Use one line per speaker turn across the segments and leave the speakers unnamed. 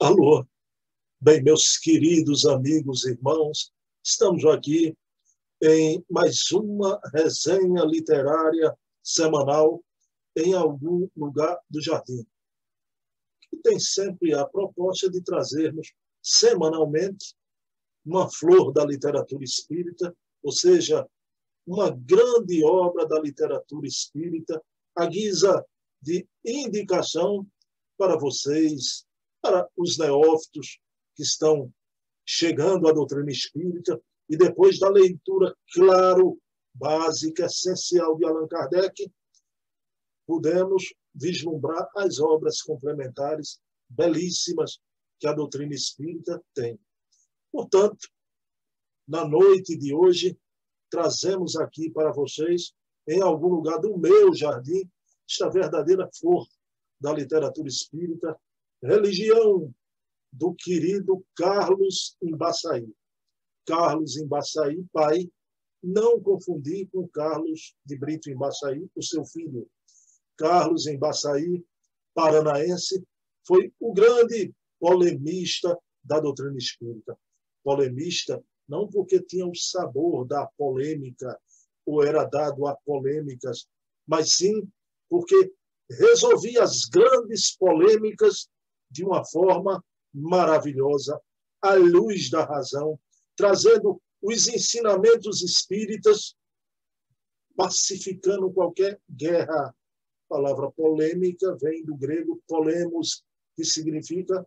Alô, bem, meus queridos amigos e irmãos, estamos aqui em mais uma resenha literária semanal em algum lugar do jardim. Que tem sempre a proposta de trazermos semanalmente uma flor da literatura espírita, ou seja, uma grande obra da literatura espírita, à guisa de indicação para vocês, para os neófitos que estão chegando à doutrina espírita, e depois da leitura, claro, básica, essencial de Allan Kardec, pudemos vislumbrar as obras complementares belíssimas que a doutrina espírita tem. Portanto, na noite de hoje, trazemos aqui para vocês, em algum lugar do meu jardim, esta verdadeira flor da literatura espírita, Religião, do querido Carlos Embaçaí. Carlos Embaçaí, pai, não confundir com Carlos de Brito Embaçaí, o seu filho. Carlos Embaçaí, paranaense, foi o grande polemista da doutrina espírita. Polemista não porque tinha o sabor da polêmica ou era dado a polêmicas, mas sim porque resolvia as grandes polêmicas de uma forma maravilhosa, à luz da razão, trazendo os ensinamentos espíritas, pacificando qualquer guerra. A palavra polêmica vem do grego polemos, que significa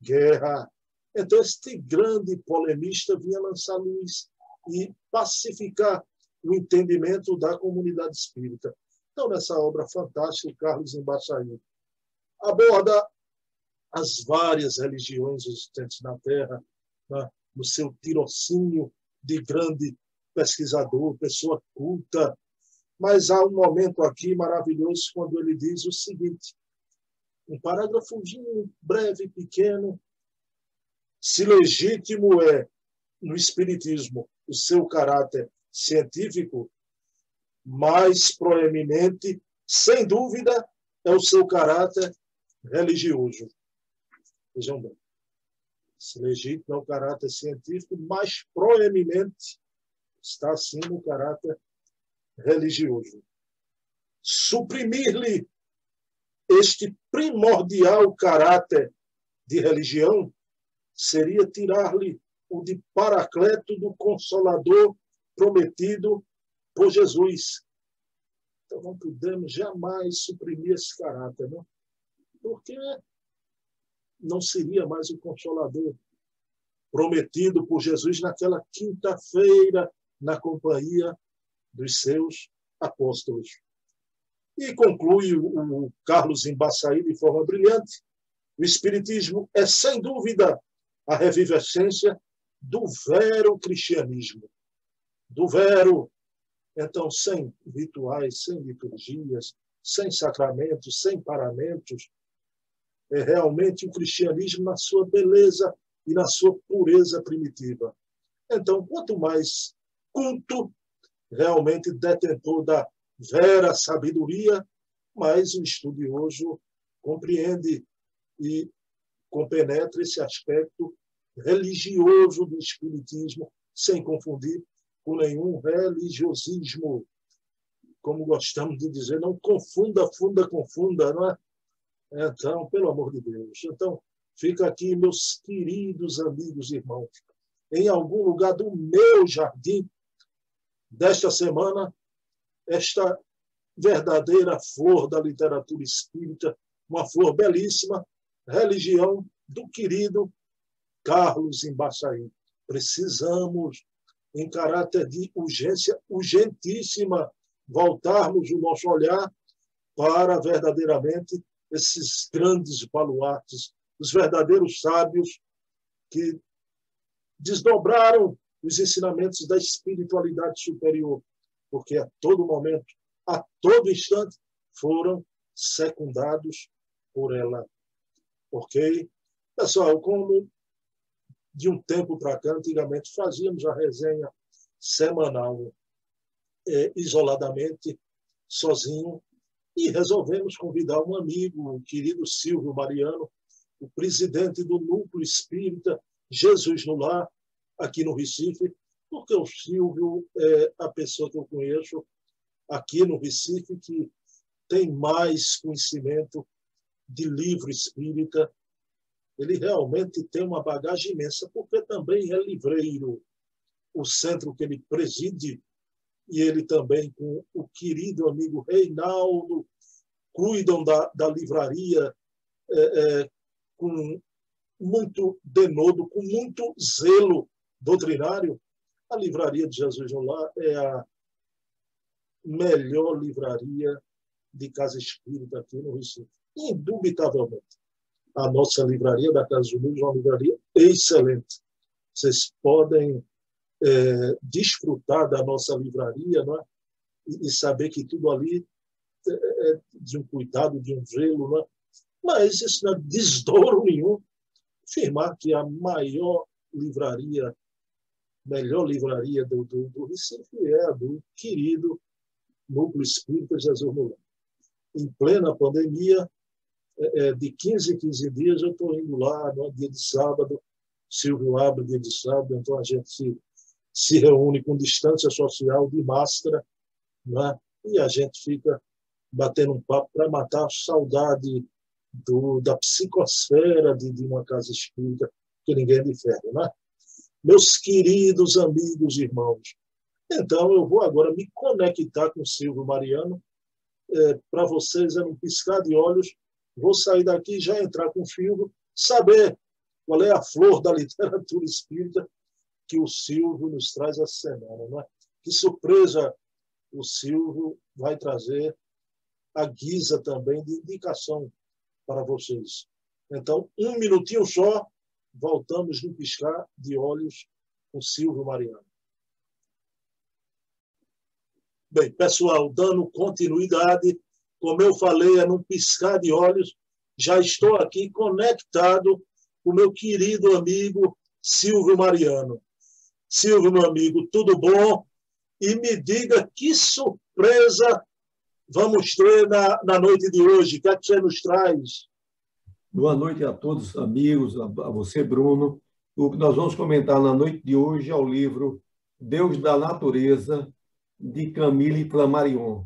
guerra. Então, este grande polemista vinha lançar luz e pacificar o entendimento da comunidade espírita. Então, nessa obra fantástica, Carlos Embaixaí aborda as várias religiões existentes na Terra, né? no seu tirocínio de grande pesquisador, pessoa culta. Mas há um momento aqui maravilhoso quando ele diz o seguinte: um parágrafo breve, pequeno. Se legítimo é, no Espiritismo, o seu caráter científico, mais proeminente, sem dúvida, é o seu caráter religioso. Vejam bem. Esse legítimo é o caráter científico, mais proeminente está, sim, no caráter religioso. Suprimir-lhe este primordial caráter de religião seria tirar-lhe o de paracleto do consolador prometido por Jesus. Então não podemos jamais suprimir esse caráter, não? Porque não seria mais o consolador prometido por Jesus naquela quinta-feira na companhia dos seus apóstolos. E conclui o Carlos Embaçaí de forma brilhante: o Espiritismo é, sem dúvida, a revivescência do vero cristianismo. Do vero, então, sem rituais, sem liturgias, sem sacramentos, sem paramentos, é realmente o cristianismo na sua beleza e na sua pureza primitiva. Então, quanto mais culto, realmente detentor da vera sabedoria, mais o estudioso compreende e compenetra esse aspecto religioso do espiritismo, sem confundir com nenhum religiosismo. Como gostamos de dizer, não confunda, funda, confunda, não é? Então, pelo amor de Deus. Então, fica aqui, meus queridos amigos e irmãos, em algum lugar do meu jardim desta semana, esta verdadeira flor da literatura espírita, uma flor belíssima, religião do querido Carlos Embaçaí. Precisamos, em caráter de urgência urgentíssima, voltarmos o nosso olhar para verdadeiramente esses grandes baluartes, os verdadeiros sábios que desdobraram os ensinamentos da espiritualidade superior, porque a todo momento, a todo instante, foram secundados por ela. Ok? Pessoal, como de um tempo para cá, antigamente fazíamos a resenha semanal é, isoladamente, sozinho, e resolvemos convidar um amigo, o querido Silvio Mariano, o presidente do Núcleo Espírita Jesus no Lar, aqui no Recife, porque o Silvio é a pessoa que eu conheço aqui no Recife que tem mais conhecimento de livro espírita. Ele realmente tem uma bagagem imensa, porque também é livreiro. O centro que ele preside, e ele também com o querido amigo Reinaldo, cuidam da, da livraria é, é, com muito denodo, com muito zelo doutrinário. A livraria de Jesus Olá é a melhor livraria de casa espírita aqui no Recife. Indubitavelmente. A nossa livraria da Casa Luz é uma livraria excelente. Vocês podem é, desfrutar da nossa livraria não é? e, e saber que tudo ali é, é de um cuidado, de um zelo. Não é? Mas isso não é desdouro nenhum afirmar que a maior livraria, melhor livraria do, do, do Recife é a do querido Núcleo Espírita Jesus Mulher. Em plena pandemia, é, é de 15 em 15 dias, eu estou indo lá, no dia de sábado, Silvio abre dia de sábado, então a gente se, se reúne com distância social, de máscara, né? e a gente fica batendo um papo para matar a saudade do, da psicosfera de, de uma casa espírita, que ninguém é de ferro, né? Meus queridos amigos e irmãos, então eu vou agora me conectar com o Silvio Mariano. É, Para vocês, é um piscar de olhos. Vou sair daqui e já entrar com o Silvio, saber qual é a flor da literatura espírita que o Silvio nos traz essa semana. Né? Que surpresa o Silvio vai trazer a guisa também de indicação para vocês. Então, um minutinho só, voltamos no piscar de olhos com Silvio Mariano. Bem, pessoal, dando continuidade, como eu falei, é num piscar de olhos, já estou aqui conectado com o meu querido amigo Silvio Mariano. Silvio, meu amigo, tudo bom? E me diga que surpresa vamos ter na, na noite de hoje? O que, é que você nos traz?
Boa noite a todos, amigos, a, a você, Bruno. O que nós vamos comentar na noite de hoje é o livro Deus da Natureza, de Camille Flammarion.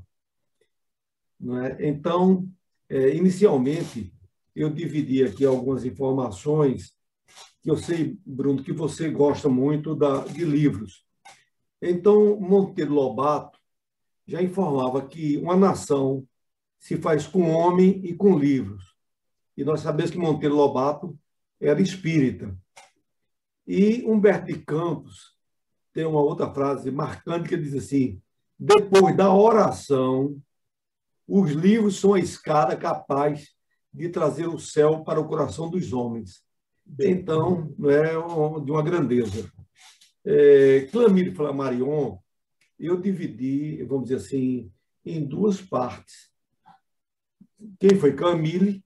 É? Então, é, inicialmente, eu dividi aqui algumas informações eu sei, Bruno, que você gosta muito da, de livros. Então, Monteiro Lobato já informava que uma nação se faz com homem e com livros. E nós sabemos que Monteiro Lobato era espírita. E Humberto de Campos tem uma outra frase marcante que diz assim: depois da oração, os livros são a escada capaz de trazer o céu para o coração dos homens. Então, é de uma grandeza. É, Clamire Flammarion, eu dividi, vamos dizer assim, em duas partes. Quem foi Camille,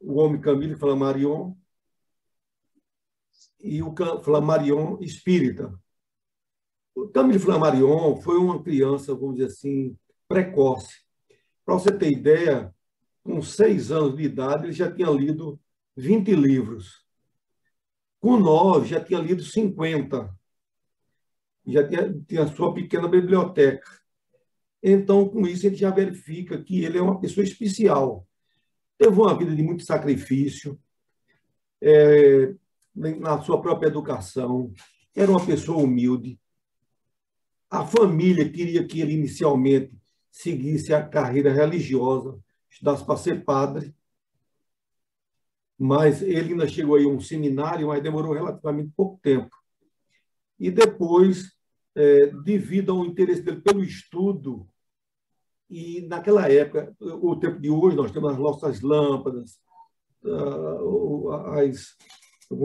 o homem Camille Flammarion, e o Flammarion espírita. O Camille Flammarion foi uma criança, vamos dizer assim, precoce. Para você ter ideia, com seis anos de idade, ele já tinha lido 20 livros. Com nove, já tinha lido 50. Já tinha, tinha a sua pequena biblioteca. Então, com isso, ele já verifica que ele é uma pessoa especial. Teve uma vida de muito sacrifício, é, na sua própria educação, era uma pessoa humilde, a família queria que ele inicialmente seguisse a carreira religiosa, estudasse para ser padre, mas ele ainda chegou aí a um seminário, mas demorou relativamente pouco tempo. E depois, é, devido ao interesse dele pelo estudo, e naquela época, o tempo de hoje, nós temos as nossas lâmpadas, ah, as,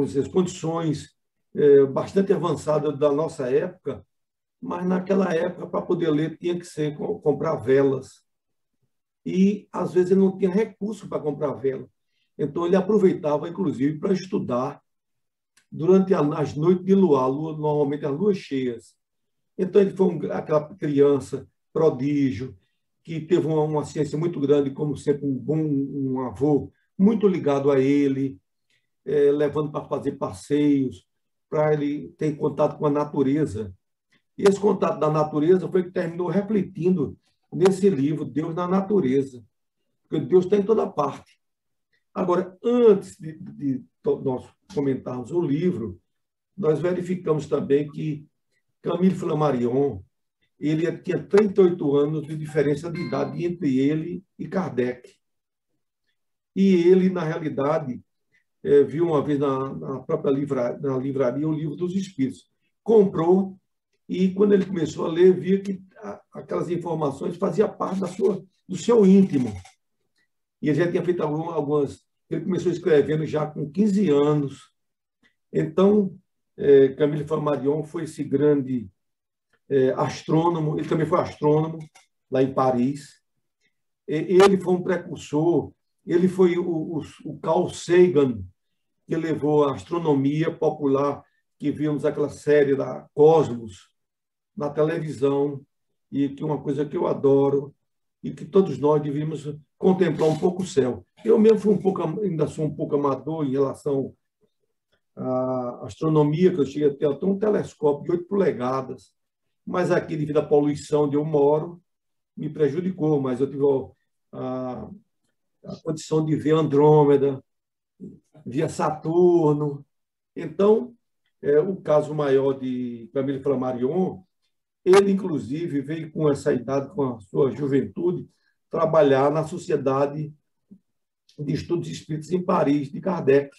dizer, as condições é, bastante avançadas da nossa época, mas naquela época, para poder ler, tinha que ser comprar velas. E, às vezes, ele não tinha recurso para comprar vela. Então, ele aproveitava, inclusive, para estudar durante as noites de lua, lua normalmente as luas cheias. Então, ele foi um, aquela criança prodígio, que teve uma, uma, ciência muito grande, como sempre, um bom um avô, muito ligado a ele, é, levando para fazer passeios, para ele ter contato com a natureza. E esse contato da natureza foi que terminou refletindo nesse livro, Deus na Natureza. Porque Deus está em toda parte. Agora, antes de, de, nós comentarmos o livro, nós verificamos também que Camille Flammarion ele tinha 38 anos de diferença de idade entre ele e Kardec. E ele, na realidade, é, viu uma vez na, na própria livra, na livraria o livro dos Espíritos. Comprou e, quando ele começou a ler, via que aquelas informações faziam parte da sua, do seu íntimo. E ele já tinha feito algumas. Ele começou escrevendo já com 15 anos. Então, é, Camille Flammarion foi esse grande é, astrônomo, ele também foi astrônomo lá em Paris. Ele foi um precursor, ele foi o, o, o Carl Sagan, que levou a astronomia popular, que vimos aquela série da Cosmos na televisão, e que é uma coisa que eu adoro, e que todos nós devíamos contemplar um pouco o céu. Eu mesmo fui um pouco, ainda sou um pouco amador em relação à astronomia, que eu cheguei a ter até um telescópio de 8 polegadas, mas aqui, devido à poluição onde eu moro, me prejudicou, mas eu tive a, a condição de ver Andrômeda, via Saturno. Então, é, o caso maior de Camille Flammarion, ele, inclusive, veio com essa idade, com a sua juventude, trabalhar na Sociedade de Estudos Espíritos em Paris, de Kardec.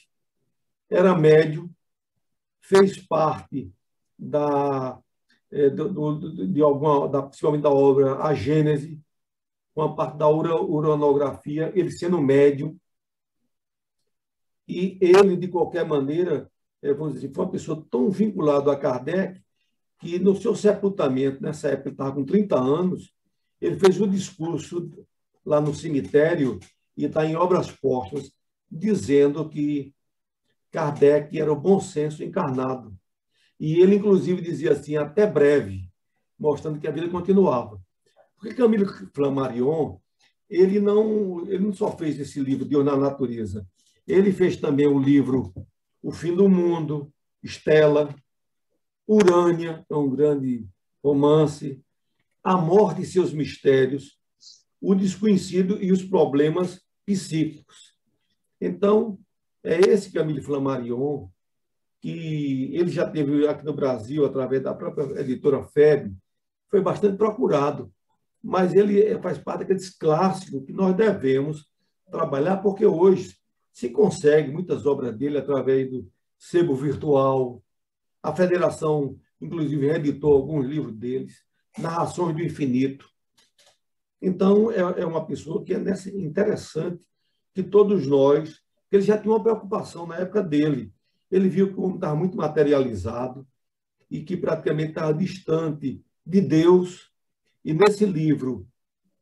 Era médio, fez parte da é, do, de alguma, da, principalmente da obra A Gênese, uma parte da uranografia, ele sendo médium. E ele, de qualquer maneira, é, vamos dizer, foi uma pessoa tão vinculada a Kardec que no seu sepultamento, nessa época ele estava com 30 anos, ele fez um discurso lá no cemitério e está em obras postas, dizendo que Kardec era o bom senso encarnado. E ele, inclusive, dizia assim, até breve, mostrando que a vida continuava. Porque Camilo Flammarion, ele não, ele não só fez esse livro de Na Natureza, ele fez também o livro O Fim do Mundo, Estela, Urânia, é um grande romance, A Morte e Seus Mistérios, O Desconhecido e os Problemas Psíquicos. Então, é esse Camille Flammarion que ele já teve aqui no Brasil, através da própria editora FEB, foi bastante procurado. Mas ele faz parte daqueles clássicos que nós devemos trabalhar, porque hoje se consegue muitas obras dele através do sebo virtual. A federação, inclusive, reeditou alguns livros deles, Narrações do Infinito. Então, é, é uma pessoa que é interessante que todos nós, ele já tinha uma preocupação na época dele, ele viu que o homem estava muito materializado e que praticamente estava distante de Deus. E nesse livro,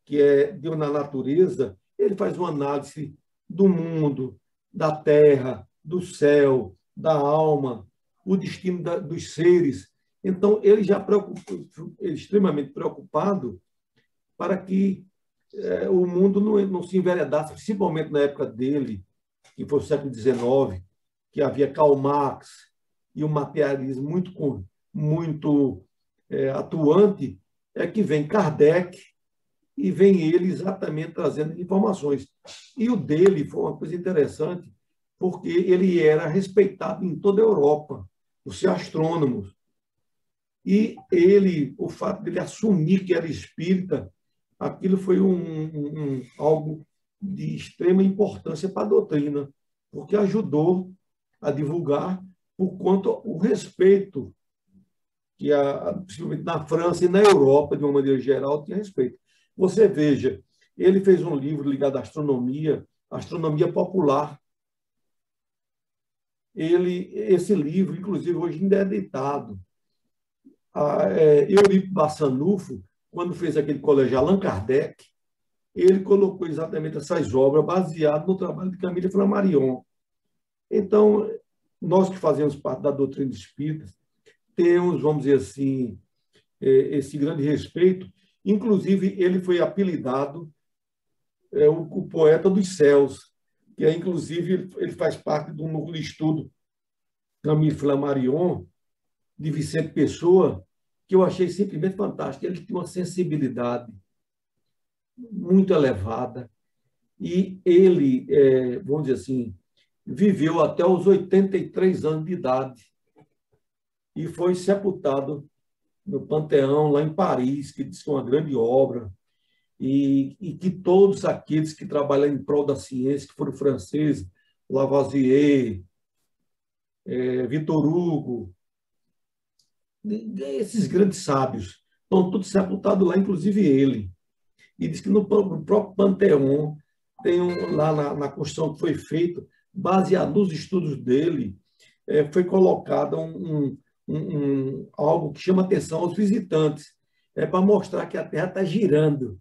que é Deus na Natureza, ele faz uma análise do mundo, da terra, do céu, da alma, o destino da, dos seres. Então, ele já preocupou, extremamente preocupado para que é, o mundo não, não se enveredasse, principalmente na época dele, que foi o século XIX, que havia Karl Marx e um materialismo muito, muito é, atuante, é que vem Kardec e vem ele exatamente trazendo informações. E o dele foi uma coisa interessante, porque ele era respeitado em toda a Europa, por ser. E ele, o fato de ele assumir que era espírita, aquilo foi um, um, um algo de extrema importância para a doutrina, porque ajudou a divulgar por conta o respeito que, a, principalmente na França e na Europa, de uma maneira geral, tinha respeito. Você veja, ele fez um livro ligado à astronomia, astronomia popular. Ele, esse livro, inclusive, hoje ainda é editado. A, é, Bassanufo, quando fez aquele colégio Allan Kardec, ele colocou exatamente essas obras baseadas no trabalho de Camille Flammarion. Então, nós que fazemos parte da doutrina espírita, temos, vamos dizer assim, é, esse grande respeito. Inclusive, ele foi apelidado é, o, poeta dos céus, que é, inclusive, ele faz parte do núcleo de estudo Camille Flammarion, de Vicente Pessoa, que eu achei simplesmente fantástico. Ele tinha uma sensibilidade muito elevada e ele, é, vamos dizer assim, viveu até os 83 anos de idade e foi sepultado no Panteão, lá em Paris, que diz que é uma grande obra, e, e que todos aqueles que trabalham em prol da ciência, que foram franceses, Lavoisier, é, Vitor Hugo, esses grandes sábios, estão todos sepultados lá, inclusive ele. E diz que no próprio Panteão, tem um, lá na, na construção que foi feita, baseado nos estudos dele, é, foi colocado um, um, um, algo que chama atenção aos visitantes, é para mostrar que a Terra está girando.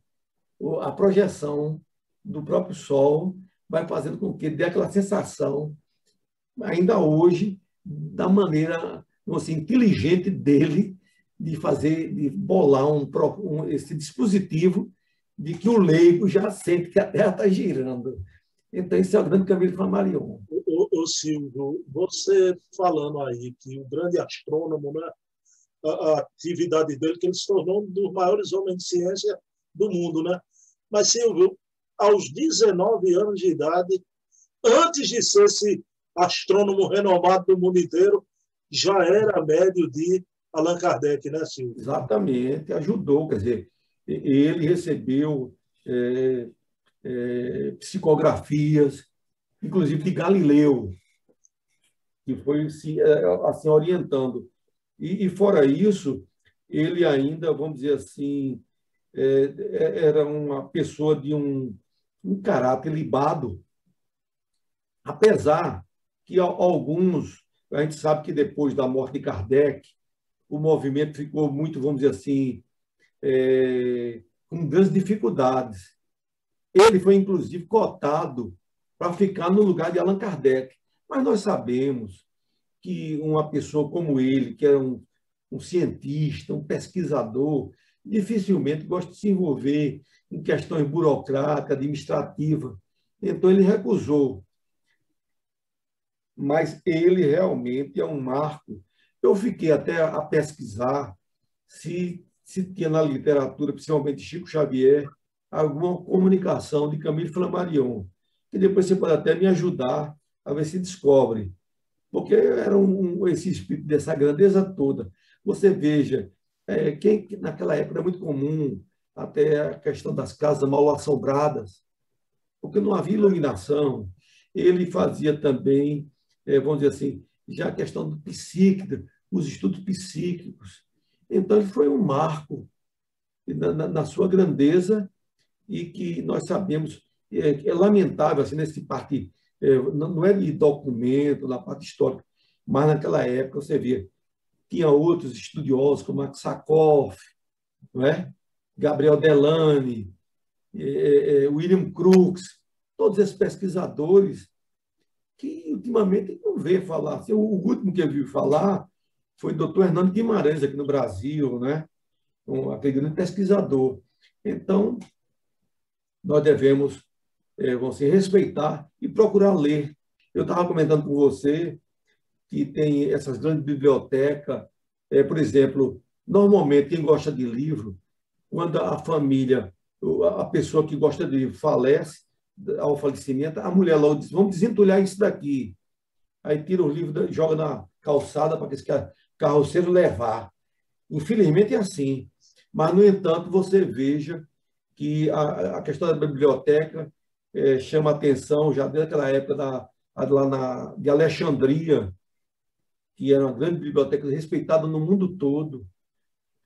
A projeção do próprio Sol vai fazendo com que dê aquela sensação, ainda hoje, da maneira assim, inteligente dele de fazer, de bolar um, um, esse dispositivo de que o leigo já sente que a Terra está girando. Então, esse é o grande caminho de Flammarion.
Ô, ô, Silvio, você falando aí que o grande astrônomo, né, a, a, atividade dele, que ele se tornou um dos maiores homens de ciência do mundo, né? Mas, Silvio, aos 19 anos de idade, antes de ser esse astrônomo renomado do mundo inteiro, já era médio de Allan Kardec, né, Silvio?
Exatamente, ajudou, quer dizer, ele recebeu é, é, psicografias, inclusive de Galileu, que foi se, é, assim orientando. E, e, fora isso, ele ainda, vamos dizer assim, é, é, era uma pessoa de um, um caráter libado, apesar que alguns, a gente sabe que depois da morte de Kardec, o movimento ficou muito, vamos dizer assim, é, com grandes dificuldades. Ele foi, inclusive, cotado para ficar no lugar de Allan Kardec. Mas nós sabemos que uma pessoa como ele, que era um, um cientista, um pesquisador, dificilmente gosta de se envolver em questões burocráticas, administrativas. Então, ele recusou. Mas ele realmente é um marco. Eu fiquei até a pesquisar se, se tinha na literatura, principalmente Chico Xavier, alguma comunicação de Camille Flammarion, que depois você pode até me ajudar a ver se descobre. Porque era um, esse espírito dessa grandeza toda. Você veja, é, quem naquela época era muito comum até a questão das casas mal assombradas, porque não havia iluminação. Ele fazia também, vamos dizer assim, já a questão do psíquico, os estudos psíquicos. Então, ele foi um marco na, na, na sua grandeza e que nós sabemos é, é lamentável assim nesse parte é, não é de documento na parte histórica, mas naquela época você via tinha outros estudiosos como Aksakoff, não é? Gabriel Delane, é, é, William Crookes, todos esses pesquisadores que ultimamente não vê falar. Assim, o último que eu vi falar foi o doutor Hernando Guimarães, aqui no Brasil, né? um, aquele grande pesquisador. Então, nós devemos é, respeitar e procurar ler. Eu estava comentando com você que tem essas grandes bibliotecas, é, por exemplo, normalmente quem gosta de livro, quando a família, a pessoa que gosta de livro falece, ao falecimento, a mulher logo diz, vamos desentulhar isso daqui. Aí tira o livro, joga na calçada para que esse carroceiro levar. Infelizmente é assim. Mas, no entanto, você veja que a, a questão da biblioteca é, chama atenção já desde aquela época da, lá na, de Alexandria, que era uma grande biblioteca respeitada no mundo todo.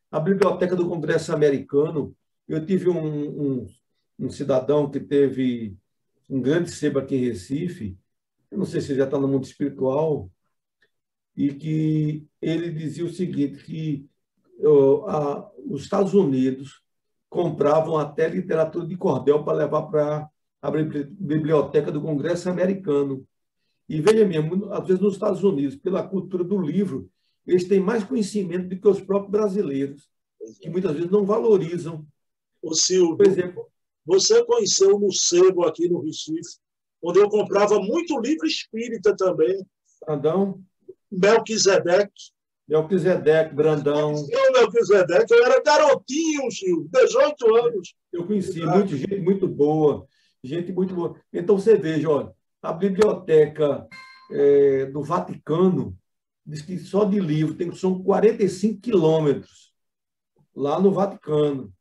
A biblioteca do Congresso Americano, eu tive um, um, um cidadão que teve um grande sebo aqui em Recife, eu não sei se já está no mundo espiritual, e que ele dizia o seguinte, que a, os Estados Unidos compravam até literatura de cordel para levar para a biblioteca do Congresso americano. E veja mesmo, às vezes nos Estados Unidos, pela cultura do livro, eles têm mais conhecimento do que os próprios brasileiros, que muitas vezes não valorizam.
O Silvio, Por exemplo, você conheceu o Morcego aqui no Recife, onde eu comprava muito livro espírita também.
Brandão?
Melquisedeque.
Melquisedeque, Brandão.
Eu, Melquisedeque, eu era garotinho, Silvio, 18 anos.
Eu conheci ah. muita gente muito boa, gente muito boa. Então você veja, olha, a biblioteca é, do Vaticano diz que só de livro tem, são 45 quilômetros lá no Vaticano.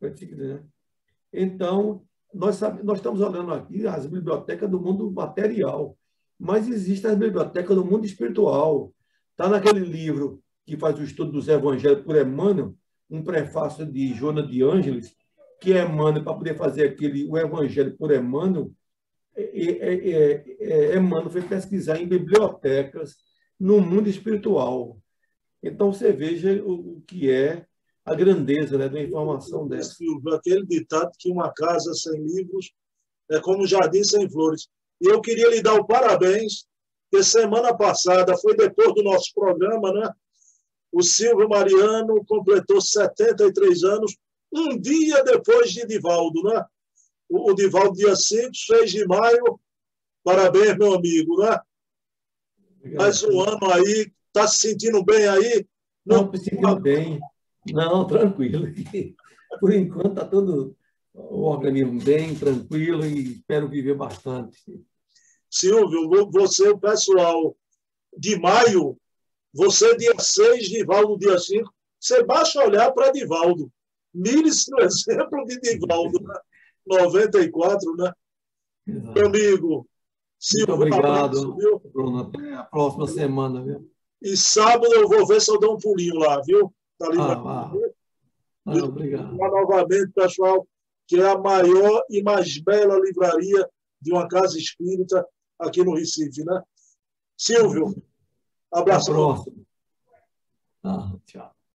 Né? Então, nós, nós estamos olhando aqui as bibliotecas do mundo material, mas existem as bibliotecas do mundo espiritual. Está naquele livro que faz o estudo dos evangelhos por Emmanuel, um prefácio de Jonas de Ângeles, que é Emmanuel, para poder fazer aquele, o evangelho por Emmanuel, é, é, é, Emmanuel foi pesquisar em bibliotecas no mundo espiritual. Então, você veja o, o que é a grandeza né, da informação dessa.
Aquele ditado que uma casa sem livros é como um jardim sem flores. E eu queria lhe dar o parabéns, que semana passada, foi depois do nosso programa, né? O Silvio Mariano completou 73 anos, um dia depois de Divaldo, né? O, Divaldo, dia 5, 6 de maio. Parabéns, meu amigo, né? Mais um ano aí, está se sentindo bem aí?
Não, me sentindo bem. Não, tranquilo. Por enquanto está todo o organismo bem, tranquilo e espero viver bastante.
Silvio, você, o pessoal de maio, você dia 6, Divaldo dia 5, você basta olhar para Divaldo. Mire-se no exemplo de Divaldo, né? 94, né? Exato. Meu amigo,
Silvio, Muito obrigado, Bruno. Até a próxima semana, viu?
E sábado eu vou ver se eu dou um pulinho lá, viu?
Tá ali ah, ah. ah, obrigado.
Novamente, pessoal, que é a maior e mais bela livraria de uma casa espírita aqui no Recife, né? Silvio, abraço.
Até a próxima. Ah.